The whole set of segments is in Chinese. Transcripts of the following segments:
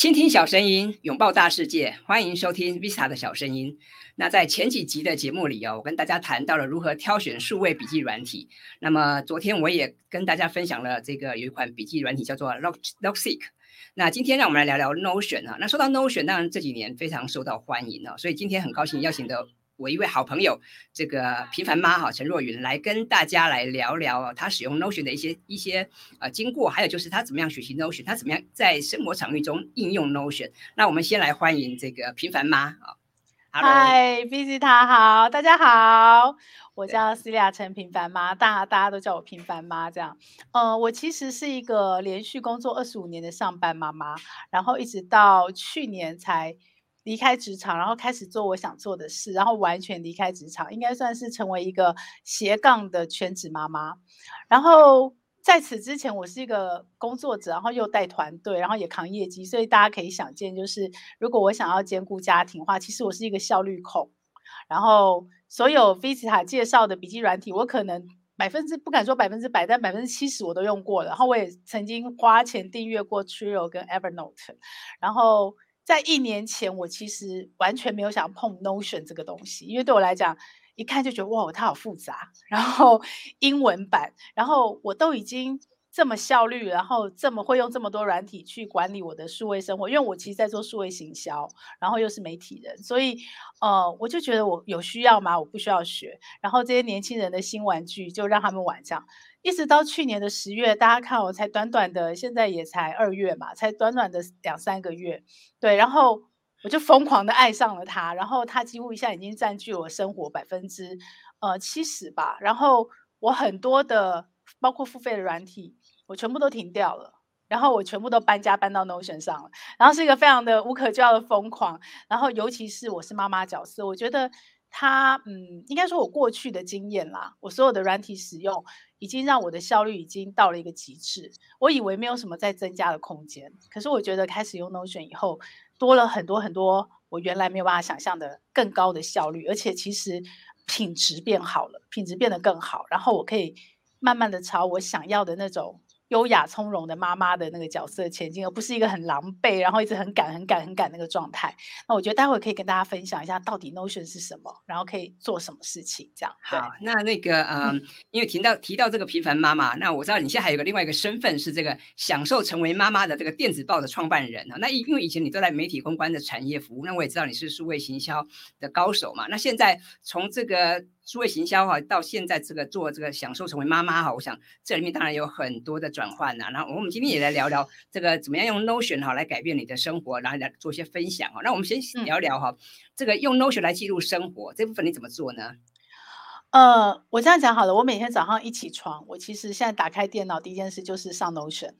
倾听小声音，拥抱大世界，欢迎收听 Visa 的小声音。那在前几集的节目里哦，我跟大家谈到了如何挑选数位笔记软体。那么昨天我也跟大家分享了这个有一款笔记软体叫做 Log Logseek。那今天让我们来聊聊 Notion 啊。那说到 Notion，当然这几年非常受到欢迎啊，所以今天很高兴邀请的。我一位好朋友，这个平凡妈哈陈若云来跟大家来聊聊她使用 Notion 的一些一些呃经过，还有就是她怎么样学习 Notion，她怎么样在生活场域中应用 Notion。那我们先来欢迎这个平凡妈啊，嗨，Busy 他好，大家好，我叫 Celia 陈平凡妈，大家大家都叫我平凡妈这样。呃，我其实是一个连续工作二十五年的上班妈妈，然后一直到去年才。离开职场，然后开始做我想做的事，然后完全离开职场，应该算是成为一个斜杠的全职妈妈。然后在此之前，我是一个工作者，然后又带团队，然后也扛业绩，所以大家可以想见，就是如果我想要兼顾家庭的话，其实我是一个效率控。然后所有 Vista 介绍的笔记软体，我可能百分之不敢说百分之百，但百分之七十我都用过了。然后我也曾经花钱订阅过 Trello 跟 Evernote，然后。在一年前，我其实完全没有想碰 Notion 这个东西，因为对我来讲，一看就觉得哇，它好复杂，然后英文版，然后我都已经这么效率，然后这么会用这么多软体去管理我的数位生活，因为我其实在做数位行销，然后又是媒体人，所以呃，我就觉得我有需要吗？我不需要学，然后这些年轻人的新玩具就让他们玩这样。一直到去年的十月，大家看我才短短的，现在也才二月嘛，才短短的两三个月，对，然后我就疯狂的爱上了它，然后它几乎一下已经占据我生活百分之呃七十吧，然后我很多的包括付费的软体，我全部都停掉了，然后我全部都搬家搬到 Notion 上了，然后是一个非常的无可救药的疯狂，然后尤其是我是妈妈角色，我觉得。它嗯，应该说我过去的经验啦，我所有的软体使用已经让我的效率已经到了一个极致。我以为没有什么再增加的空间，可是我觉得开始用 Notion 以后，多了很多很多我原来没有办法想象的更高的效率，而且其实品质变好了，品质变得更好，然后我可以慢慢的朝我想要的那种。优雅从容的妈妈的那个角色前进，而不是一个很狼狈，然后一直很赶、很赶、很赶那个状态。那我觉得待会可以跟大家分享一下，到底 Notion 是什么，然后可以做什么事情。这样好。那那个嗯，因为提到提到这个平凡妈妈，那我知道你现在还有个另外一个身份是这个享受成为妈妈的这个电子报的创办人啊。那因为以前你都在媒体公关的产业服务，那我也知道你是数位行销的高手嘛。那现在从这个数位行销哈，到现在这个做这个享受成为妈妈哈，我想这里面当然有很多的转换呐。然后我们今天也来聊聊这个怎么样用 Notion 哈来改变你的生活，然后来做一些分享哈。那我们先聊聊哈，这个用 Notion 来记录生活这部分你怎么做呢？呃，我这样讲好了，我每天早上一起床，我其实现在打开电脑第一件事就是上 Notion。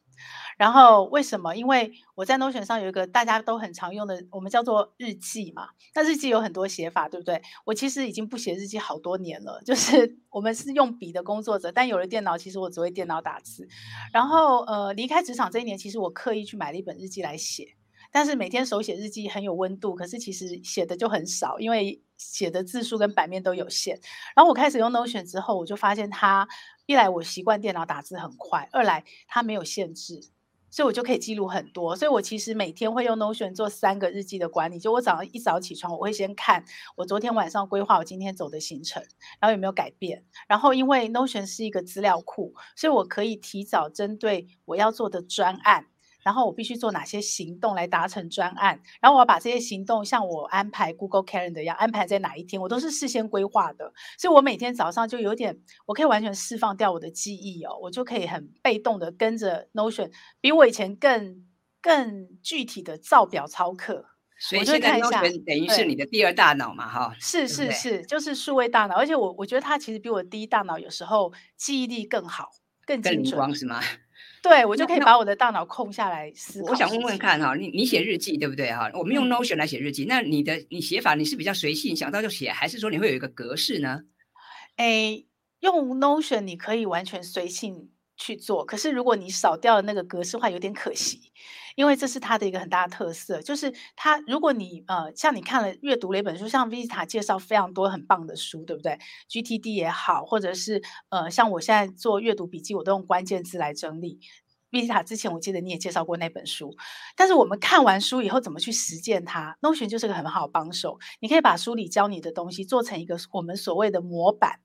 然后为什么？因为我在 Notion 上有一个大家都很常用的，我们叫做日记嘛。那日记有很多写法，对不对？我其实已经不写日记好多年了，就是 我们是用笔的工作者，但有了电脑，其实我只会电脑打字。然后呃，离开职场这一年，其实我刻意去买了一本日记来写，但是每天手写日记很有温度，可是其实写的就很少，因为写的字数跟版面都有限。然后我开始用 Notion 之后，我就发现它。一来我习惯电脑打字很快，二来它没有限制，所以我就可以记录很多。所以我其实每天会用 Notion 做三个日记的管理。就我早上一早起床，我会先看我昨天晚上规划我今天走的行程，然后有没有改变。然后因为 Notion 是一个资料库，所以我可以提早针对我要做的专案。然后我必须做哪些行动来达成专案？然后我要把这些行动像我安排 Google Calendar 一样安排在哪一天，我都是事先规划的。所以我每天早上就有点，我可以完全释放掉我的记忆哦，我就可以很被动的跟着 Notion，比我以前更更具体的造表操课。所以现在 Notion 等于是你的第二大脑嘛，哈。是是是，就是数位大脑，而且我我觉得它其实比我第一大脑有时候记忆力更好、更精准，是吗？对，我就可以把我的大脑空下来思考。我想问问看哈，你你写日记对不对哈？我们用 Notion 来写日记，那你的你写法你是比较随性，想到就写，还是说你会有一个格式呢？诶，用 Notion 你可以完全随性。去做，可是如果你少掉了那个格式化，有点可惜，因为这是它的一个很大的特色，就是它如果你呃像你看了阅读了一本书，像 Vista 介绍非常多很棒的书，对不对？GTD 也好，或者是呃像我现在做阅读笔记，我都用关键字来整理。Vita 之前我记得你也介绍过那本书，但是我们看完书以后怎么去实践它？Notion 就是个很好帮手，你可以把书里教你的东西做成一个我们所谓的模板。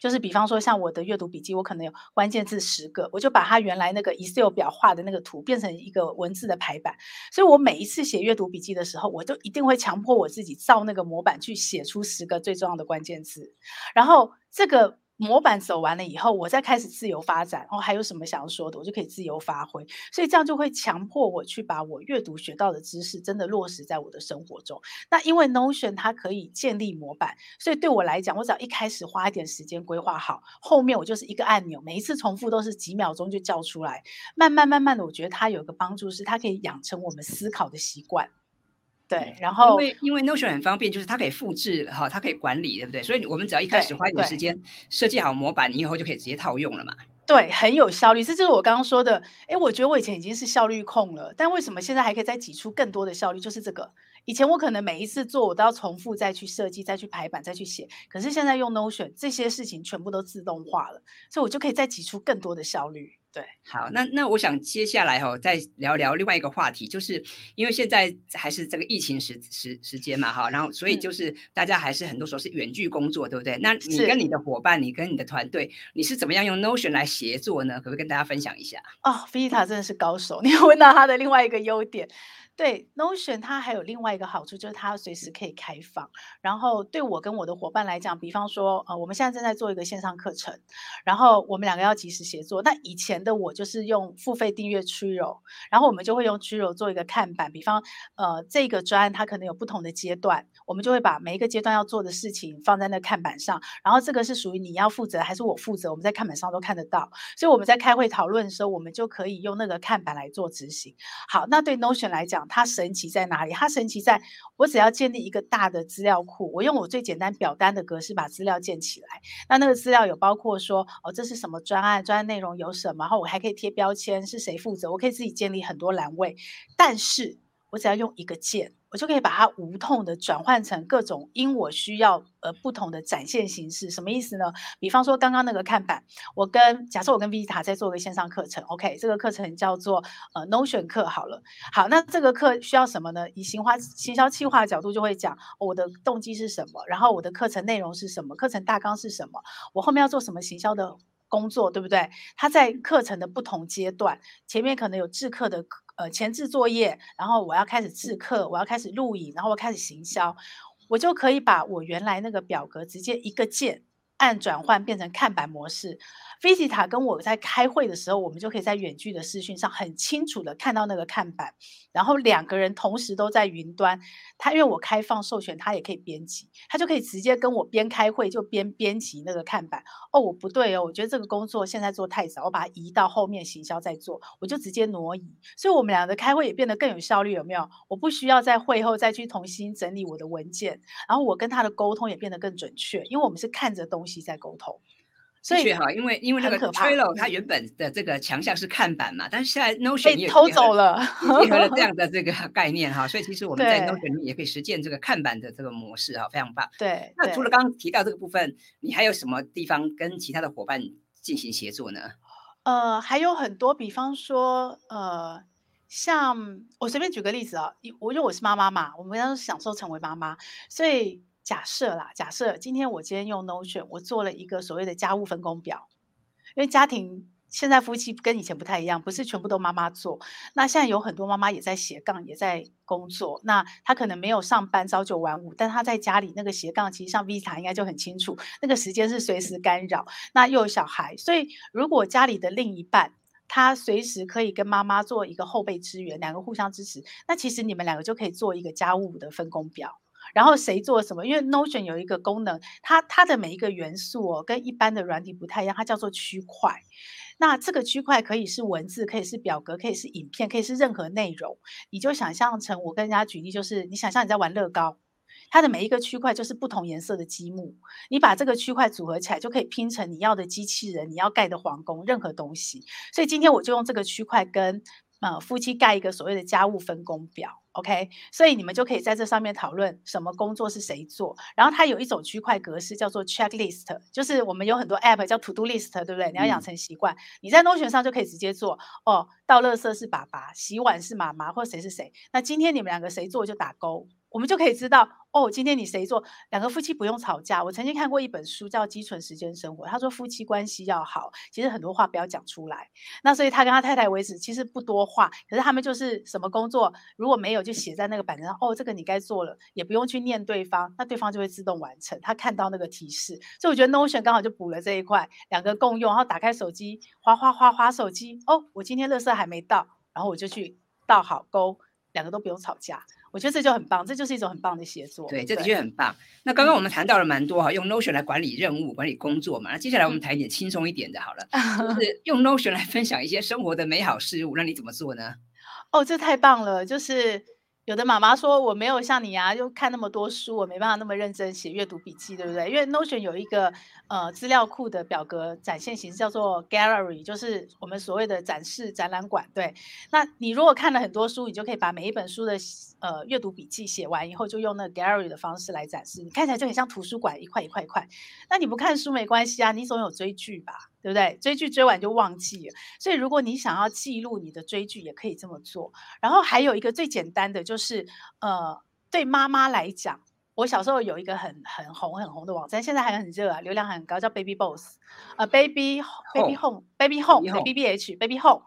就是比方说，像我的阅读笔记，我可能有关键字十个，我就把它原来那个 Excel 表画的那个图变成一个文字的排版。所以我每一次写阅读笔记的时候，我都一定会强迫我自己照那个模板去写出十个最重要的关键字，然后这个。模板走完了以后，我再开始自由发展。哦，还有什么想要说的，我就可以自由发挥。所以这样就会强迫我去把我阅读学到的知识真的落实在我的生活中。那因为 Notion 它可以建立模板，所以对我来讲，我只要一开始花一点时间规划好，后面我就是一个按钮，每一次重复都是几秒钟就叫出来。慢慢慢慢的，我觉得它有一个帮助是，它可以养成我们思考的习惯。对，然后因为因为 Notion 很方便，就是它可以复制哈，它可以管理，对不对？所以我们只要一开始花一点时间设计好模板，你以后就可以直接套用了嘛。对，很有效率。这就是我刚刚说的。哎，我觉得我以前已经是效率控了，但为什么现在还可以再挤出更多的效率？就是这个。以前我可能每一次做，我都要重复再去设计、再去排版、再去写。可是现在用 Notion，这些事情全部都自动化了，所以我就可以再挤出更多的效率。对，好，那那我想接下来哈，再聊聊另外一个话题，就是因为现在还是这个疫情时时时间嘛，哈，然后所以就是大家还是很多时候是远距工作，对不对？那你跟你的伙伴，你跟你的团队，你是怎么样用 Notion 来协作呢？可不可以跟大家分享一下？哦，Vita 真的是高手，你问到他的另外一个优点。对 Notion，它还有另外一个好处，就是它随时可以开放。然后对我跟我的伙伴来讲，比方说，呃，我们现在正在做一个线上课程，然后我们两个要及时协作。那以前的我就是用付费订阅 Trello，然后我们就会用 Trello 做一个看板。比方，呃，这个专案它可能有不同的阶段，我们就会把每一个阶段要做的事情放在那看板上。然后这个是属于你要负责还是我负责，我们在看板上都看得到。所以我们在开会讨论的时候，我们就可以用那个看板来做执行。好，那对 Notion 来讲，它神奇在哪里？它神奇在我只要建立一个大的资料库，我用我最简单表单的格式把资料建起来。那那个资料有包括说，哦，这是什么专案？专案内容有什么？然后我还可以贴标签，是谁负责？我可以自己建立很多栏位。但是我只要用一个键。我就可以把它无痛的转换成各种因我需要而不同的展现形式，什么意思呢？比方说刚刚那个看板，我跟假设我跟 Vita 在做个线上课程，OK，这个课程叫做呃 Notion 课好了。好，那这个课需要什么呢？以行花行销企划角度就会讲我的动机是什么，然后我的课程内容是什么，课程大纲是什么，我后面要做什么行销的工作，对不对？他在课程的不同阶段，前面可能有制课的。呃，前置作业，然后我要开始制课，我要开始录影，然后我开始行销，我就可以把我原来那个表格直接一个键。按转换变成看板模式，Vita 跟我在开会的时候，我们就可以在远距的视讯上很清楚的看到那个看板，然后两个人同时都在云端，他因为我开放授权，他也可以编辑，他就可以直接跟我边开会就边编辑那个看板。哦，我不对哦，我觉得这个工作现在做太少，我把它移到后面行销再做，我就直接挪移，所以我们两个开会也变得更有效率，有没有？我不需要在会后再去重新整理我的文件，然后我跟他的沟通也变得更准确，因为我们是看着东西。在沟通，所以哈，因为因为那个 Trello 它原本的这个强项是看板嘛，但是现在 Notion 被偷走了，结合了这样 的这个 概念哈，所以其实我们在 Notion 也可以实践这个看板的这个模式哈，非常棒。对，那除了刚刚提到这个部分，你还有什么地方跟其他的伙伴进行协作呢？呃，还有很多，比方说呃，像我随便举个例子啊，我因为我是妈妈嘛，我们要享受成为妈妈，所以。假设啦，假设今天我今天用 Notion，我做了一个所谓的家务分工表，因为家庭现在夫妻跟以前不太一样，不是全部都妈妈做。那现在有很多妈妈也在斜杠，也在工作。那她可能没有上班朝九晚五，但她在家里那个斜杠，其实像 Vita 应该就很清楚，那个时间是随时干扰。那又有小孩，所以如果家里的另一半他随时可以跟妈妈做一个后备支援，两个互相支持，那其实你们两个就可以做一个家务的分工表。然后谁做什么？因为 Notion 有一个功能，它它的每一个元素哦，跟一般的软体不太一样，它叫做区块。那这个区块可以是文字，可以是表格，可以是影片，可以是任何内容。你就想象成我跟人家举例，就是你想象你在玩乐高，它的每一个区块就是不同颜色的积木，你把这个区块组合起来，就可以拼成你要的机器人，你要盖的皇宫，任何东西。所以今天我就用这个区块跟。呃夫妻盖一个所谓的家务分工表，OK，所以你们就可以在这上面讨论什么工作是谁做。然后它有一种区块格式叫做 checklist，就是我们有很多 app 叫 to do list，对不对？你要养成习惯，你在 Notion 上就可以直接做。哦，倒垃圾是爸爸，洗碗是妈妈，或谁是谁。那今天你们两个谁做就打勾。我们就可以知道哦，今天你谁做？两个夫妻不用吵架。我曾经看过一本书叫《基存时间生活》，他说夫妻关系要好，其实很多话不要讲出来。那所以他跟他太太为止，其实不多话，可是他们就是什么工作如果没有，就写在那个板子上。哦，这个你该做了，也不用去念对方，那对方就会自动完成。他看到那个提示，所以我觉得 Notion 刚好就补了这一块，两个共用，然后打开手机，哗哗哗哗手机。哦，我今天乐色还没到，然后我就去倒好勾，两个都不用吵架。我觉得这就很棒，这就是一种很棒的协作。对，这的确很棒。那刚刚我们谈到了蛮多哈，用 Notion 来管理任务、管理工作嘛。那接下来我们谈一点轻松一点的，好了，就是用 Notion 来分享一些生活的美好事物。那你怎么做呢？哦，这太棒了，就是。有的妈妈说我没有像你啊，就看那么多书，我没办法那么认真写阅读笔记，对不对？因为 Notion 有一个呃资料库的表格展现形式叫做 Gallery，就是我们所谓的展示展览馆。对，那你如果看了很多书，你就可以把每一本书的呃阅读笔记写完以后，就用那 Gallery 的方式来展示，你看起来就很像图书馆一块一块一块。那你不看书没关系啊，你总有追剧吧？对不对？追剧追完就忘记了，所以如果你想要记录你的追剧，也可以这么做。然后还有一个最简单的，就是呃，对妈妈来讲，我小时候有一个很很红很红的网站，现在还很热啊，流量很高，叫 Baby Boss，呃，Baby Baby Home，Baby Home，Baby B H，Baby Home。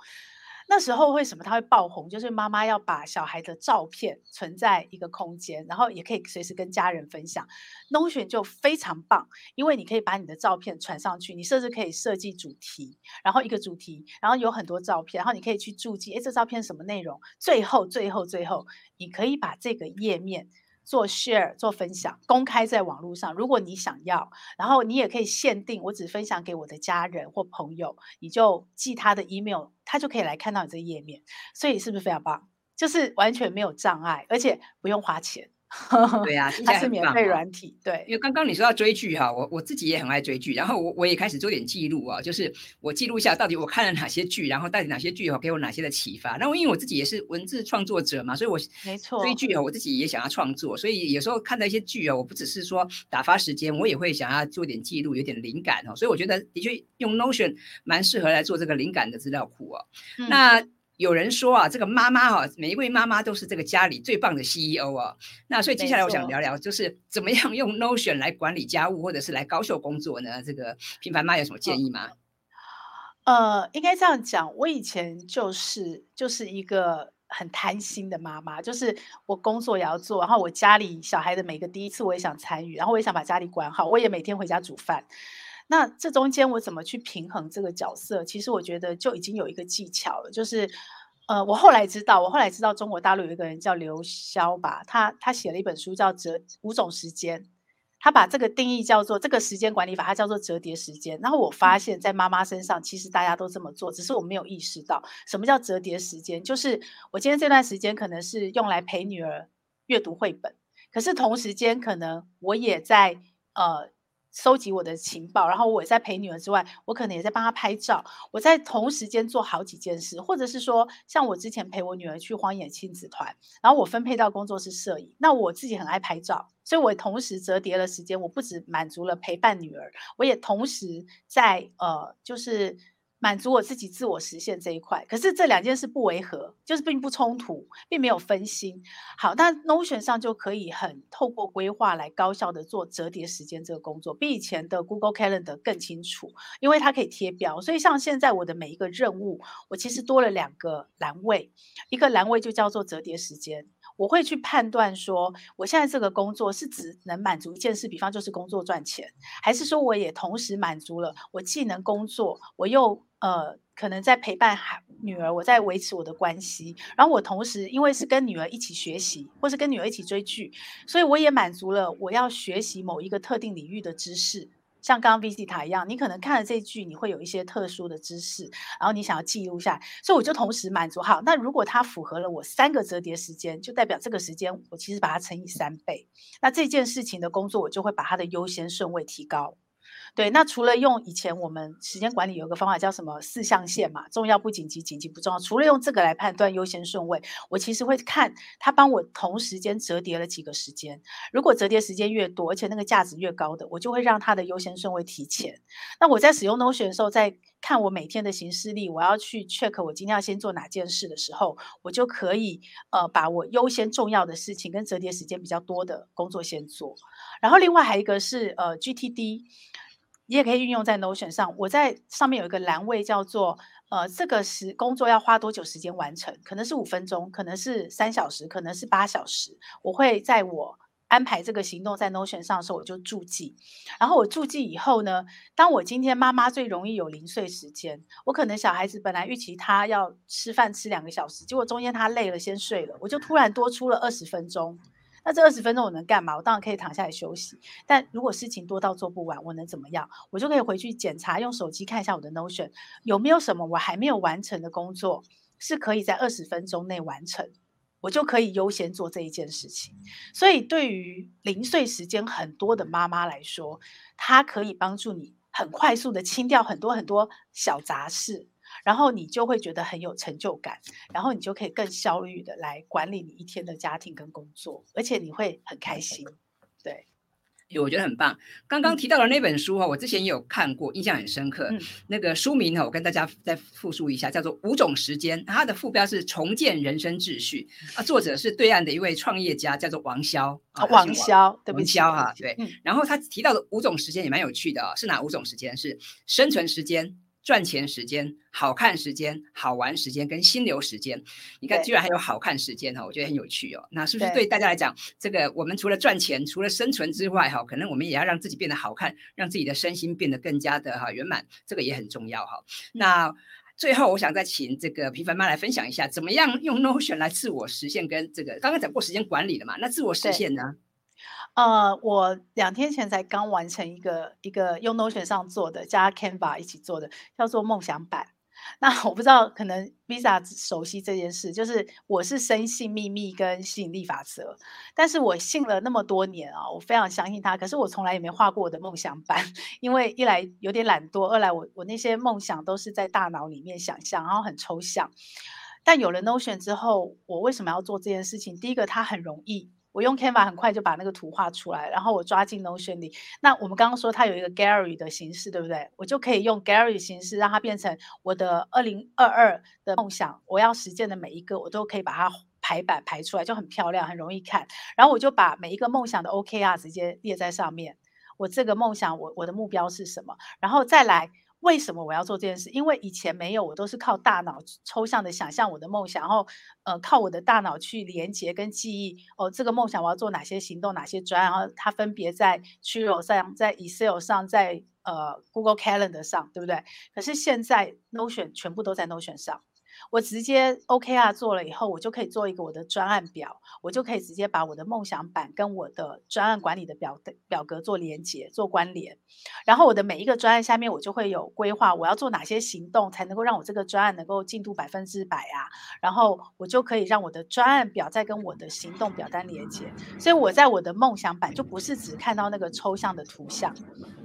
那时候为什么它会爆红？就是妈妈要把小孩的照片存在一个空间，然后也可以随时跟家人分享。Notion 就非常棒，因为你可以把你的照片传上去，你甚至可以设计主题，然后一个主题，然后有很多照片，然后你可以去注记，哎，这照片什么内容？最后，最后，最后，你可以把这个页面。做 share 做分享，公开在网络上。如果你想要，然后你也可以限定，我只分享给我的家人或朋友，你就寄他的 email，他就可以来看到你这页面。所以是不是非常棒？就是完全没有障碍，而且不用花钱。对呀，它是免费软体。对，因为刚刚你说到追剧哈，我我自己也很爱追剧，然后我我也开始做点记录啊，就是我记录一下到底我看了哪些剧，然后到底哪些剧哈给我哪些的启发。那我因为我自己也是文字创作者嘛，所以我没错追剧啊，我自己也想要创作，所以有时候看到一些剧啊，我不只是说打发时间，我也会想要做点记录，有点灵感哦。所以我觉得的确用 Notion 蛮适合来做这个灵感的资料库哦。那有人说啊，这个妈妈哈，每一位妈妈都是这个家里最棒的 CEO 啊。那所以接下来我想聊聊，就是怎么样用 Notion 来管理家务，或者是来高效工作呢？这个平凡妈有什么建议吗？呃，应该这样讲，我以前就是就是一个很贪心的妈妈，就是我工作也要做，然后我家里小孩的每个第一次我也想参与，然后我也想把家里管好，我也每天回家煮饭。那这中间我怎么去平衡这个角色？其实我觉得就已经有一个技巧了，就是，呃，我后来知道，我后来知道中国大陆有一个人叫刘潇吧，他他写了一本书叫《折五种时间》，他把这个定义叫做这个时间管理法，它叫做折叠时间。然后我发现，在妈妈身上，其实大家都这么做，只是我没有意识到什么叫折叠时间。就是我今天这段时间可能是用来陪女儿阅读绘本，可是同时间可能我也在呃。收集我的情报，然后我也在陪女儿之外，我可能也在帮她拍照。我在同时间做好几件事，或者是说，像我之前陪我女儿去荒野亲子团，然后我分配到工作室摄影。那我自己很爱拍照，所以我同时折叠了时间。我不止满足了陪伴女儿，我也同时在呃，就是。满足我自己自我实现这一块，可是这两件事不违和，就是并不冲突，并没有分心。好，那 Notion 上就可以很透过规划来高效的做折叠时间这个工作，比以前的 Google Calendar 更清楚，因为它可以贴标。所以像现在我的每一个任务，我其实多了两个栏位，一个栏位就叫做折叠时间。我会去判断说，我现在这个工作是只能满足一件事，比方就是工作赚钱，还是说我也同时满足了我既能工作，我又呃可能在陪伴孩女儿，我在维持我的关系，然后我同时因为是跟女儿一起学习，或是跟女儿一起追剧，所以我也满足了我要学习某一个特定领域的知识。像刚刚 V C 塔一样，你可能看了这句，你会有一些特殊的知识，然后你想要记录下来，所以我就同时满足。好，那如果它符合了我三个折叠时间，就代表这个时间我其实把它乘以三倍，那这件事情的工作我就会把它的优先顺位提高。对，那除了用以前我们时间管理有个方法叫什么四象限嘛，重要不紧急，紧急不重要。除了用这个来判断优先顺位，我其实会看它帮我同时间折叠了几个时间。如果折叠时间越多，而且那个价值越高的，我就会让它的优先顺位提前。那我在使用 Notion 的时候，在看我每天的行事历，我要去 check 我今天要先做哪件事的时候，我就可以呃把我优先重要的事情跟折叠时间比较多的工作先做。然后另外还有一个是呃 GTD。你也可以运用在 Notion 上。我在上面有一个栏位叫做“呃，这个时工作要花多久时间完成？可能是五分钟，可能是三小时，可能是八小时。我会在我安排这个行动在 Notion 上的时候，我就注记。然后我注记以后呢，当我今天妈妈最容易有零碎时间，我可能小孩子本来预期他要吃饭吃两个小时，结果中间他累了先睡了，我就突然多出了二十分钟。那这二十分钟我能干嘛？我当然可以躺下来休息。但如果事情多到做不完，我能怎么样？我就可以回去检查，用手机看一下我的 Notion 有没有什么我还没有完成的工作是可以在二十分钟内完成，我就可以优先做这一件事情。所以对于零碎时间很多的妈妈来说，它可以帮助你很快速的清掉很多很多小杂事。然后你就会觉得很有成就感，然后你就可以更效率的来管理你一天的家庭跟工作，而且你会很开心。对，我觉得很棒。刚刚提到的那本书哈，我之前也有看过，印象很深刻。那个书名哈，我跟大家再复述一下，叫做《五种时间》，它的副标是“重建人生秩序”。啊，作者是对岸的一位创业家，叫做王潇。王潇，对不起，王潇哈，对。然后他提到的五种时间也蛮有趣的哦，是哪五种时间？是生存时间。赚钱时间、好看时间、好玩时间跟心流时间，你看居然还有好看时间哈，我觉得很有趣哦。那是不是对大家来讲，这个我们除了赚钱、除了生存之外哈，可能我们也要让自己变得好看，让自己的身心变得更加的哈圆满，这个也很重要哈。那最后我想再请这个平凡妈来分享一下，怎么样用 Notion 来自我实现跟这个刚刚讲过时间管理的嘛？那自我实现呢？呃，我两天前才刚完成一个一个用 Notion 上做的，加 Canva 一起做的，叫做梦想版。那我不知道，可能 Visa 熟悉这件事，就是我是深信秘密跟吸引力法则，但是我信了那么多年啊，我非常相信它。可是我从来也没画过我的梦想版，因为一来有点懒惰，二来我我那些梦想都是在大脑里面想象，然后很抽象。但有了 Notion 之后，我为什么要做这件事情？第一个，它很容易。我用 Canva 很快就把那个图画出来，然后我抓进 Notion 里。那我们刚刚说它有一个 Gallery 的形式，对不对？我就可以用 Gallery 形式让它变成我的二零二二的梦想，我要实践的每一个，我都可以把它排版排出来，就很漂亮，很容易看。然后我就把每一个梦想的 OKR 直接列在上面。我这个梦想，我我的目标是什么？然后再来。为什么我要做这件事？因为以前没有，我都是靠大脑抽象的想象我的梦想，然后呃靠我的大脑去连接跟记忆。哦，这个梦想我要做哪些行动，哪些专，然后它分别在 true 上，在 Excel 上，在呃 Google Calendar 上，对不对？可是现在 Notion 全部都在 Notion 上。我直接 OKR 做了以后，我就可以做一个我的专案表，我就可以直接把我的梦想版跟我的专案管理的表的表格做连接、做关联。然后我的每一个专案下面，我就会有规划，我要做哪些行动才能够让我这个专案能够进度百分之百啊？然后我就可以让我的专案表再跟我的行动表单连接。所以我在我的梦想版就不是只看到那个抽象的图像，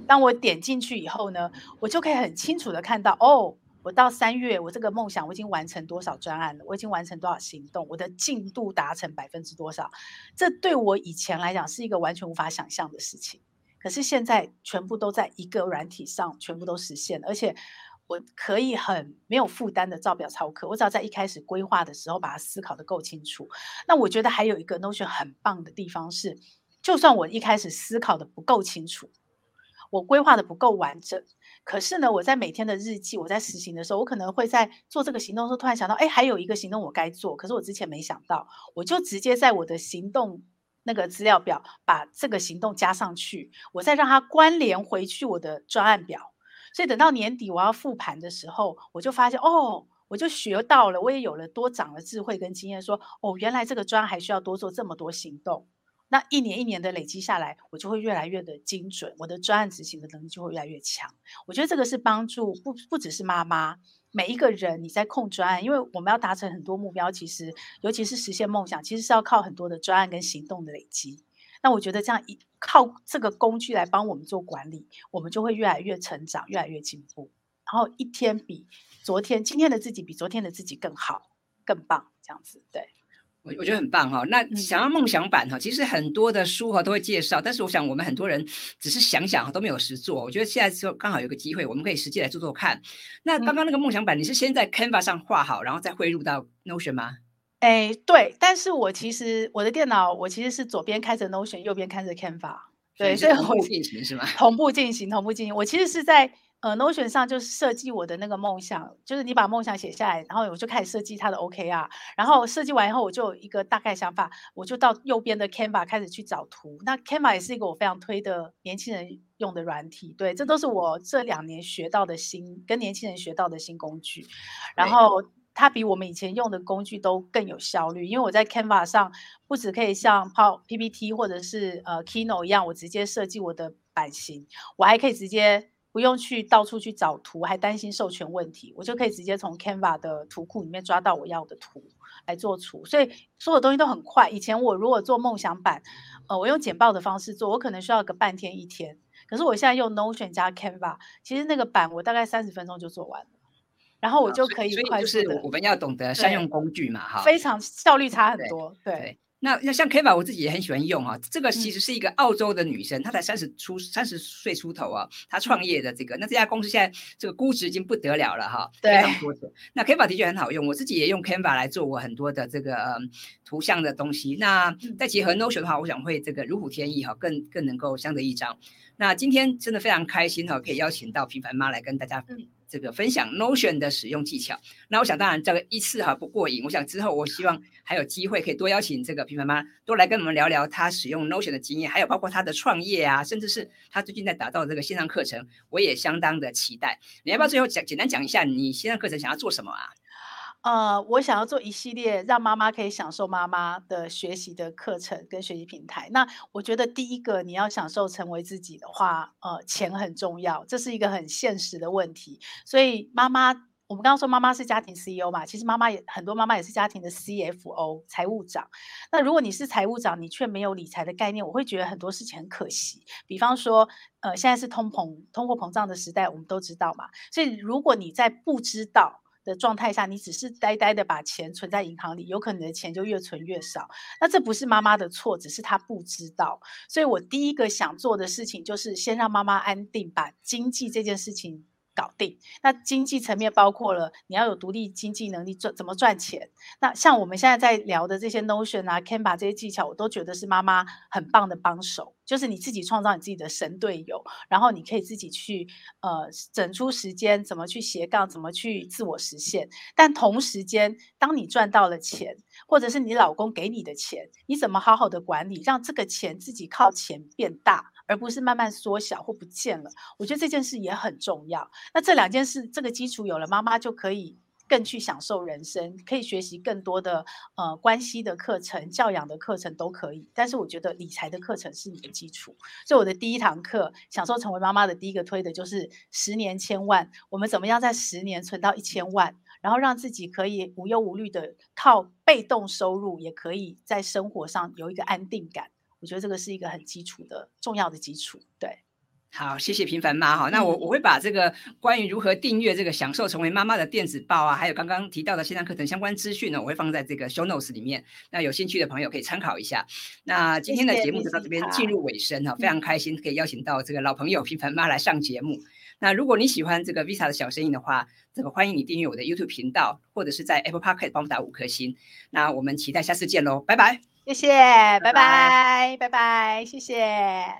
当我点进去以后呢，我就可以很清楚的看到哦。我到三月，我这个梦想我已经完成多少专案了？我已经完成多少行动？我的进度达成百分之多少？这对我以前来讲是一个完全无法想象的事情。可是现在全部都在一个软体上，全部都实现，而且我可以很没有负担的照表操课。我只要在一开始规划的时候把它思考的够清楚。那我觉得还有一个 Notion 很棒的地方是，就算我一开始思考的不够清楚，我规划的不够完整。可是呢，我在每天的日记，我在实行的时候，我可能会在做这个行动的时候，突然想到，哎，还有一个行动我该做，可是我之前没想到，我就直接在我的行动那个资料表把这个行动加上去，我再让它关联回去我的专案表。所以等到年底我要复盘的时候，我就发现，哦，我就学到了，我也有了多长了智慧跟经验，说，哦，原来这个专还需要多做这么多行动。那一年一年的累积下来，我就会越来越的精准，我的专案执行的能力就会越来越强。我觉得这个是帮助不不只是妈妈，每一个人你在控专案，因为我们要达成很多目标，其实尤其是实现梦想，其实是要靠很多的专案跟行动的累积。那我觉得这样一靠这个工具来帮我们做管理，我们就会越来越成长，越来越进步，然后一天比昨天，今天的自己比昨天的自己更好、更棒，这样子对。我我觉得很棒哈。那想要梦想版哈，其实很多的书哈都会介绍，但是我想我们很多人只是想想都没有实做。我觉得现在就刚好有个机会，我们可以实际来做做看。那刚刚那个梦想版，你是先在 Canva 上画好，然后再汇入到 Notion 吗？哎，对，但是我其实我的电脑，我其实是左边开着 Notion，右边开着 Canva，对，所以同步进行是吗？同步进行，同步进行。我其实是在呃 Notion 上就是设计我的那个梦想，就是你把梦想写下来，然后我就开始设计它的 OKR，然后设计完以后，我就有一个大概想法，我就到右边的 Canva 开始去找图。那 Canva 也是一个我非常推的年轻人用的软体，对，这都是我这两年学到的新跟年轻人学到的新工具，然后。它比我们以前用的工具都更有效率，因为我在 Canva 上不只可以像泡 PPT 或者是呃 Keynote 一样，我直接设计我的版型，我还可以直接不用去到处去找图，还担心授权问题，我就可以直接从 Canva 的图库里面抓到我要的图来做图，所以所有东西都很快。以前我如果做梦想版，呃，我用简报的方式做，我可能需要个半天一天，可是我现在用 Notion 加 Canva，其实那个版我大概三十分钟就做完了。然后我就可以快速的，我们要懂得善用工具嘛，哈，非常效率差很多。对，那那像 Keva，我自己也很喜欢用啊。这个其实是一个澳洲的女生，她才三十出三十岁出头啊，她创业的这个，那这家公司现在这个估值已经不得了了哈，非常多钱。那 Keva 的确很好用，我自己也用 Canva 来做我很多的这个图像的东西。那再结合 Notion 的话，我想会这个如虎添翼哈，更更能够相得益彰。那今天真的非常开心哈，可以邀请到平凡妈来跟大家。这个分享 Notion 的使用技巧，那我想当然这个一次哈不过瘾，我想之后我希望还有机会可以多邀请这个平凡妈多来跟我们聊聊她使用 Notion 的经验，还有包括她的创业啊，甚至是她最近在打造这个线上课程，我也相当的期待。你要不要最后讲简单讲一下你线上课程想要做什么啊？呃，我想要做一系列让妈妈可以享受妈妈的学习的课程跟学习平台。那我觉得第一个你要享受成为自己的话，呃，钱很重要，这是一个很现实的问题。所以妈妈，我们刚刚说妈妈是家庭 CEO 嘛，其实妈妈也很多妈妈也是家庭的 CFO 财务长。那如果你是财务长，你却没有理财的概念，我会觉得很多事情很可惜。比方说，呃，现在是通膨、通货膨胀的时代，我们都知道嘛。所以如果你在不知道，的状态下，你只是呆呆的把钱存在银行里，有可能你的钱就越存越少。那这不是妈妈的错，只是她不知道。所以我第一个想做的事情就是先让妈妈安定，把经济这件事情。搞定。那经济层面包括了你要有独立经济能力，赚怎么赚钱。那像我们现在在聊的这些 Notion 啊、Canva 这些技巧，我都觉得是妈妈很棒的帮手。就是你自己创造你自己的神队友，然后你可以自己去呃整出时间，怎么去斜杠，怎么去自我实现。但同时间，当你赚到了钱，或者是你老公给你的钱，你怎么好好的管理，让这个钱自己靠钱变大？而不是慢慢缩小或不见了，我觉得这件事也很重要。那这两件事，这个基础有了，妈妈就可以更去享受人生，可以学习更多的呃关系的课程、教养的课程都可以。但是我觉得理财的课程是你的基础，所以我的第一堂课，享受成为妈妈的第一个推的就是十年千万，我们怎么样在十年存到一千万，然后让自己可以无忧无虑的靠被动收入，也可以在生活上有一个安定感。我觉得这个是一个很基础的重要的基础，对。好，谢谢平凡妈哈。那我我会把这个关于如何订阅这个享受成为妈妈的电子报啊，还有刚刚提到的线上课程相关资讯呢，我会放在这个 show notes 里面。那有兴趣的朋友可以参考一下。那今天的节目就到这边进入尾声哈，非常开心可以邀请到这个老朋友平凡妈来上节目。那如果你喜欢这个 Visa 的小声音的话，这个欢迎你订阅我的 YouTube 频道，或者是在 Apple Park 帮我打五颗星。那我们期待下次见喽，拜拜。谢谢，拜拜，拜拜，谢谢。